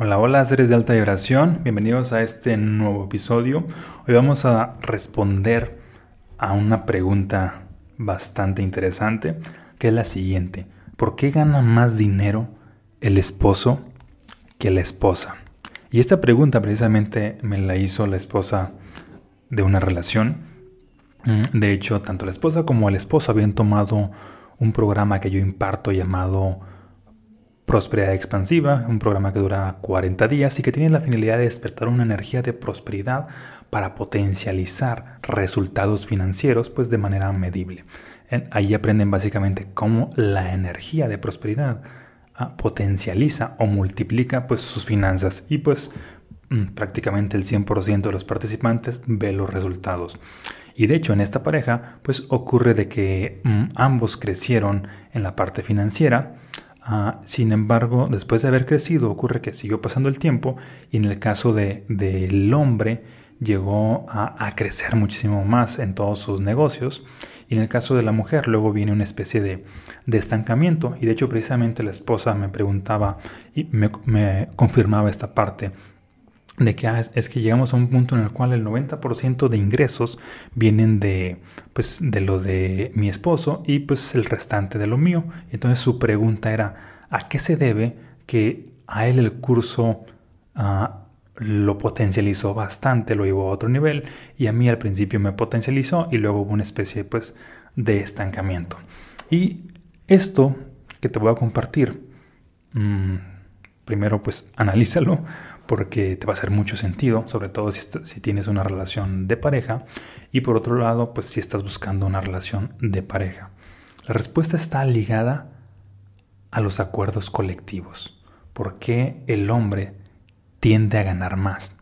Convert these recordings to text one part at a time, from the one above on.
Hola, hola, seres de alta vibración, bienvenidos a este nuevo episodio. Hoy vamos a responder a una pregunta bastante interesante, que es la siguiente. ¿Por qué gana más dinero el esposo que la esposa? Y esta pregunta precisamente me la hizo la esposa de una relación. Mm, de hecho, tanto la esposa como el esposo habían tomado un programa que yo imparto llamado Prosperidad Expansiva, un programa que dura 40 días y que tiene la finalidad de despertar una energía de prosperidad para potencializar resultados financieros pues de manera medible. Ahí aprenden básicamente cómo la energía de prosperidad ah, potencializa o multiplica pues sus finanzas y pues mm, prácticamente el 100% de los participantes ve los resultados. Y de hecho en esta pareja pues ocurre de que mm, ambos crecieron en la parte financiera, Ah, sin embargo, después de haber crecido, ocurre que siguió pasando el tiempo y en el caso del de, hombre llegó a, crecer muchísimo más en todos sus negocios. Y en el caso de la mujer luego viene una especie de, estancamiento. Y de hecho precisamente la esposa me preguntaba y me confirmaba esta parte de que ah, es, que llegamos a un punto en el cual el 90% de ingresos vienen de, pues, de lo de mi esposo y pues el restante de lo mío. Entonces su pregunta era, ¿a qué se debe que a él el curso ah, lo potencializó bastante, lo llevó a otro nivel y a mí al principio me potencializó y luego hubo una especie pues, de estancamiento? Y esto que te voy a compartir, mm, primero pues analízalo porque te va a hacer mucho sentido, sobre todo si, tienes una relación de pareja y por otro lado, pues si estás buscando una relación de pareja. La respuesta está ligada a los acuerdos colectivos. ¿Por qué el hombre tiende a ganar más?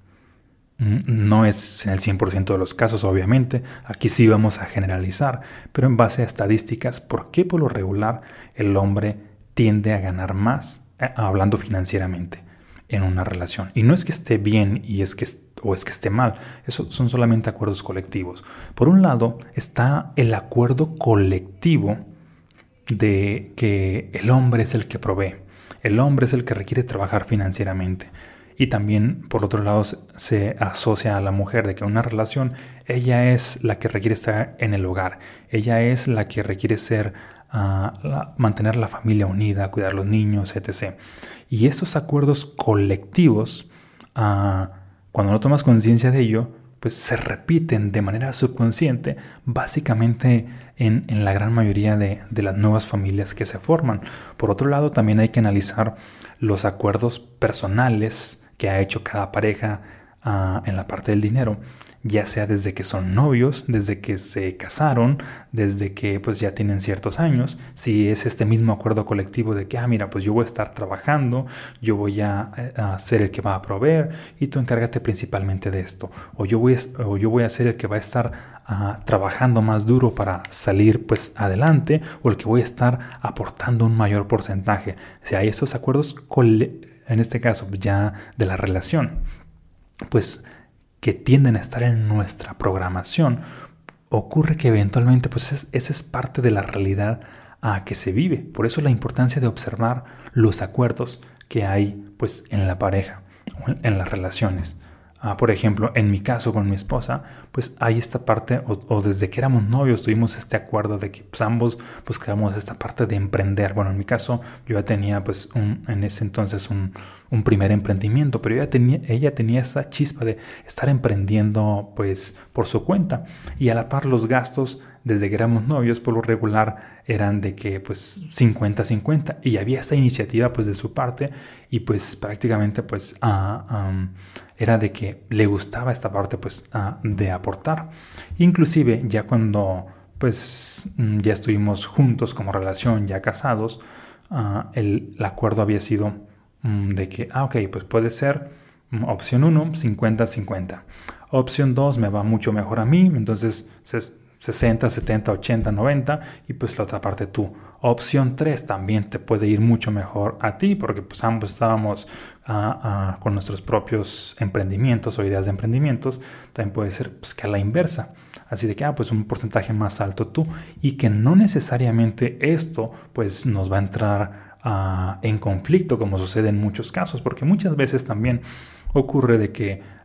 Mm, no es en el 100% de los casos, obviamente, aquí sí vamos a generalizar, pero en base a estadísticas, ¿por qué por lo regular el hombre tiende a ganar más, eh, hablando financieramente? En una relación. Y no es que esté bien y es que, o es que esté mal, eso son solamente acuerdos colectivos. Por un lado está el acuerdo colectivo de que el hombre es el que provee, el hombre es el que requiere trabajar financieramente. Y también, por otro lado, se asocia a la mujer de que una relación, ella es la que requiere estar en el hogar, ella es la que requiere ser mantener la familia unida, cuidar a los niños, etc. Y estos acuerdos colectivos, ah, cuando no tomas conciencia de ello, pues se repiten de manera subconsciente, básicamente en, la gran mayoría de, las nuevas familias que se forman. Por otro lado, también hay que analizar los acuerdos personales que ha hecho cada pareja ah, en la parte del dinero ya sea desde que son novios, desde que se casaron, desde que pues ya tienen ciertos años, si es este mismo acuerdo colectivo de que, ah, mira, pues yo voy a estar trabajando, yo voy a, ser el que va a proveer y tú encárgate principalmente de esto, o yo voy a, o yo voy a ser el que va a estar ah, trabajando más duro para salir pues adelante, o el que voy a estar aportando un mayor porcentaje. Si hay estos acuerdos, en este caso ya de la relación, pues que tienden a estar en nuestra programación, ocurre que eventualmente pues esa es parte de la realidad a que se vive. Por eso la importancia de observar los acuerdos que hay pues en la pareja, en las relaciones. Ah, por ejemplo, en mi caso con mi esposa, pues hay esta parte, o, desde que éramos novios tuvimos este acuerdo de que pues, ambos buscábamos esta parte de emprender. Bueno, en mi caso yo ya tenía pues un, en ese entonces un, un primer emprendimiento, pero ella tenía, ella tenía esa chispa de estar emprendiendo pues por su cuenta y a la par los gastos desde que éramos novios, por lo regular eran de que pues 50-50 y había esta iniciativa pues de su parte y pues prácticamente pues era de que le gustaba esta parte pues de aportar. Inclusive ya cuando pues ya estuvimos juntos como relación, ya casados, ah, el, acuerdo había sido mm, de que, ah, ok, pues puede ser mm, opción 1, 50-50. Opción 2 me va mucho mejor a mí, entonces 60, 70, 80, 90 y pues la otra parte tú. Opción 3 también te puede ir mucho mejor a ti porque pues ambos estábamos ah, ah, con nuestros propios emprendimientos o ideas de emprendimientos. También puede ser pues, que a la inversa. Así de que, ah, pues un porcentaje más alto tú y que no necesariamente esto pues nos va a entrar ah, en conflicto, como sucede en muchos casos, porque muchas veces también ocurre de que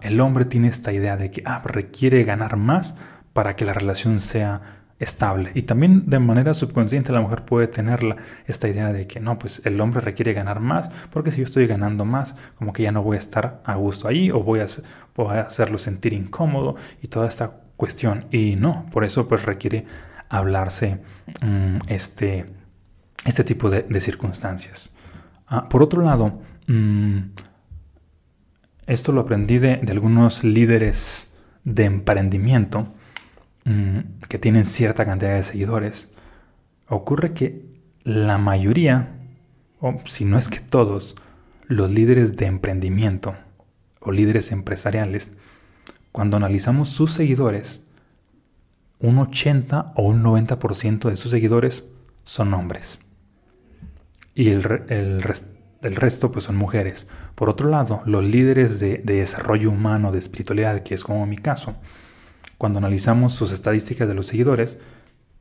el hombre tiene esta idea de que ah, requiere ganar más para que la relación sea estable. Y también de manera subconsciente la mujer puede tener esta idea de que no, pues el hombre requiere ganar más, porque si yo estoy ganando más, como que ya no voy a estar a gusto ahí o voy a, voy a hacerlo sentir incómodo y toda esta cuestión. Y no, por eso pues requiere hablarse mm, este, este tipo de, circunstancias. Ah, por otro lado, mm, esto lo aprendí de, de algunos líderes de emprendimiento que tienen cierta cantidad de seguidores, ocurre que la mayoría, o si no es que todos, los líderes de emprendimiento o líderes empresariales, cuando analizamos sus seguidores, un 80 o un 90% de sus seguidores son hombres. Y el, el, resto pues son mujeres. Por otro lado, los líderes de, de desarrollo humano, de espiritualidad, que es como mi caso, cuando analizamos sus estadísticas de los seguidores,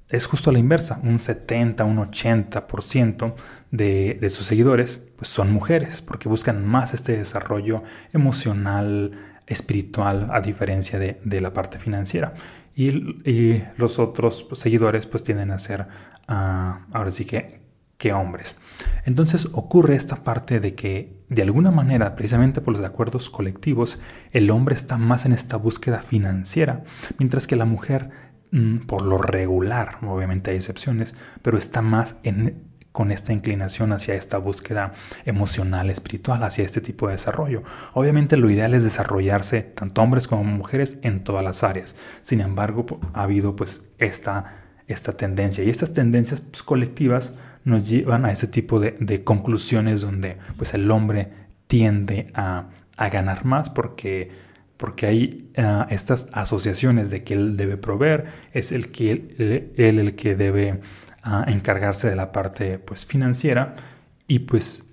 es justo a la inversa. Un 70, un 80% de, de sus seguidores pues son mujeres, porque buscan más este desarrollo emocional, espiritual, a diferencia de, de la parte financiera. Y, y, los otros seguidores pues tienden a ser, uh, ahora sí que, que hombres. Entonces ocurre esta parte de que, de alguna manera, precisamente por los acuerdos colectivos, el hombre está más en esta búsqueda financiera, mientras que la mujer, mm, por lo regular, obviamente hay excepciones, pero está más en, con esta inclinación hacia esta búsqueda emocional, espiritual, hacia este tipo de desarrollo. Obviamente lo ideal es desarrollarse tanto hombres como mujeres en todas las áreas. Sin embargo, ha habido pues esta, esta tendencia y estas tendencias pues, colectivas nos llevan a ese tipo de, conclusiones donde pues el hombre tiende a, ganar más porque, porque hay ah, estas asociaciones de que él debe proveer, es el que él, el que debe ah, encargarse de la parte pues financiera y pues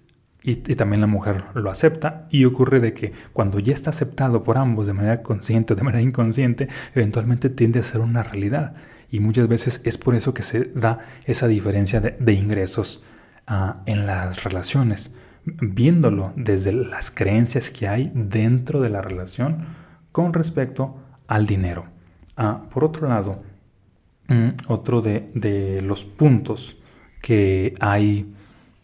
y, también la mujer lo acepta y ocurre de que cuando ya está aceptado por ambos de manera consciente o de manera inconsciente, eventualmente tiende a ser una realidad y muchas veces es por eso que se da esa diferencia de, ingresos ah, en las relaciones, viéndolo desde las creencias que hay dentro de la relación con respecto al dinero. Ah, por otro lado, mm, otro de, los puntos que hay,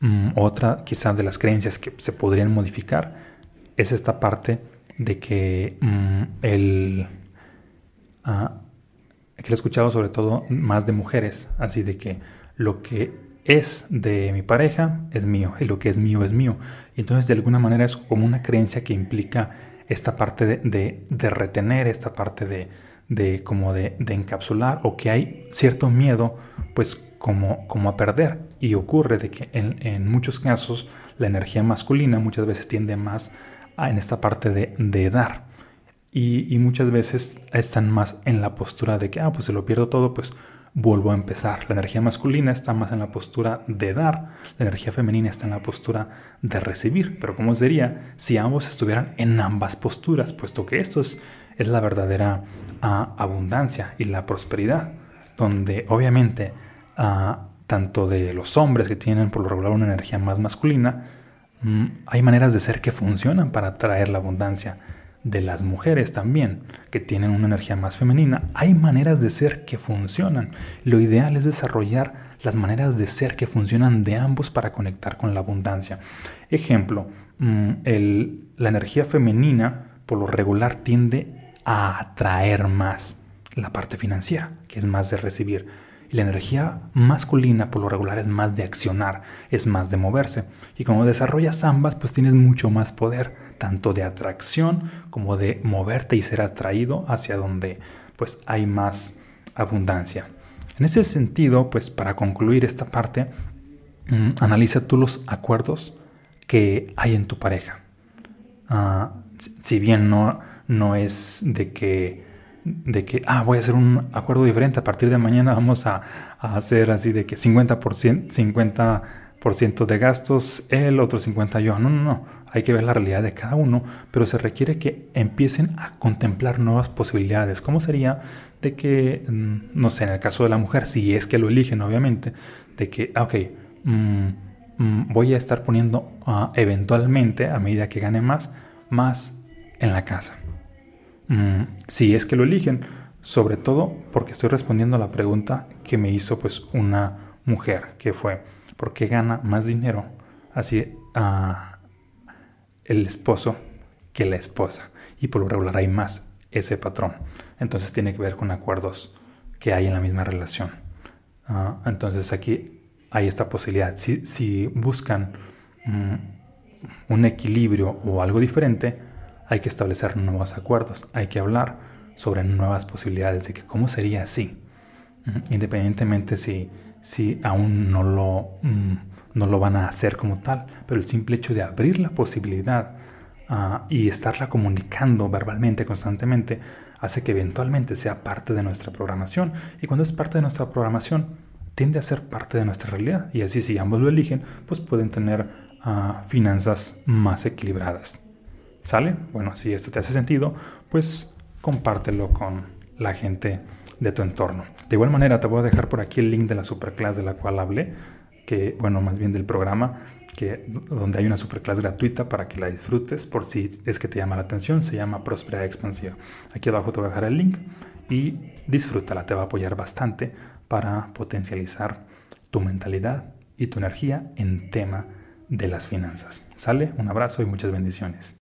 mm, otra quizás de las creencias que se podrían modificar, es esta parte de que mm, el, ah, que lo he escuchado sobre todo más de mujeres, así de que lo que es de mi pareja es mío y lo que es mío es mío. Y entonces de alguna manera es como una creencia que implica esta parte de, de, retener, esta parte de, de como de, encapsular o que hay cierto miedo pues como, como a perder. Y ocurre de que en, en muchos casos la energía masculina muchas veces tiende más a, en esta parte de dar y, muchas veces están más en la postura de que, ah, pues si lo pierdo todo, pues vuelvo a empezar. La energía masculina está más en la postura de dar, la energía femenina está en la postura de recibir. Pero ¿cómo sería si ambos estuvieran en ambas posturas? Puesto que esto es, es la verdadera ah, abundancia y la prosperidad, donde obviamente ah, tanto de los hombres que tienen por lo regular una energía más masculina, mm, hay maneras de ser que funcionan para atraer la abundancia de las mujeres también, que tienen una energía más femenina, hay maneras de ser que funcionan. Lo ideal es desarrollar las maneras de ser que funcionan de ambos para conectar con la abundancia. Ejemplo, mm, la energía femenina por lo regular tiende a atraer más la parte financiera, que es más de recibir la energía masculina por lo regular es más de accionar, es más de moverse. Y como desarrollas ambas, pues tienes mucho más poder, tanto de atracción como de moverte y ser atraído hacia donde pues hay más abundancia. En ese sentido, pues para concluir esta parte, mm, analiza tú los acuerdos que hay en tu pareja. Ah, si bien no, no es de que de que, ah, voy a hacer un acuerdo diferente, a partir de mañana vamos a, hacer así de que 50%, 50 de gastos él, otro 50 yo. No, no, no, hay que ver la realidad de cada uno, pero se requiere que empiecen a contemplar nuevas posibilidades. ¿Cómo sería de que, mm, no sé, en el caso de la mujer, si es que lo eligen, obviamente, de que, ah, ok, mm, mm, voy a estar poniendo ah, eventualmente, a medida que gane más, más en la casa. Mm, si es que lo eligen, sobre todo porque estoy respondiendo a la pregunta que me hizo pues una mujer, que fue, ¿por qué gana más dinero así a el esposo que la esposa? Y por lo regular hay más ese patrón. Entonces tiene que ver con acuerdos que hay en la misma relación. Ah, entonces aquí hay esta posibilidad. Si, buscan mm, un equilibrio o algo diferente, hay que establecer nuevos acuerdos, hay que hablar sobre nuevas posibilidades de que cómo sería así, independientemente si, si aún no lo, mm, no lo van a hacer como tal, pero el simple hecho de abrir la posibilidad ah, y estarla comunicando verbalmente constantemente hace que eventualmente sea parte de nuestra programación. Y cuando es parte de nuestra programación tiende a ser parte de nuestra realidad. Y así si ambos lo eligen pues pueden tener ah, finanzas más equilibradas. ¿Sale? Bueno, si esto te hace sentido, pues compártelo con la gente de tu entorno. De igual manera, te voy a dejar por aquí el link de la superclass de la cual hablé, que, bueno, más bien del programa, que, donde hay una superclass gratuita para que la disfrutes por si es que te llama la atención. Se llama Prosperidad Expansiva. Aquí abajo te voy a dejar el link y disfrútala, te va a apoyar bastante para potencializar tu mentalidad y tu energía en tema de las finanzas. ¿Sale? Un abrazo y muchas bendiciones.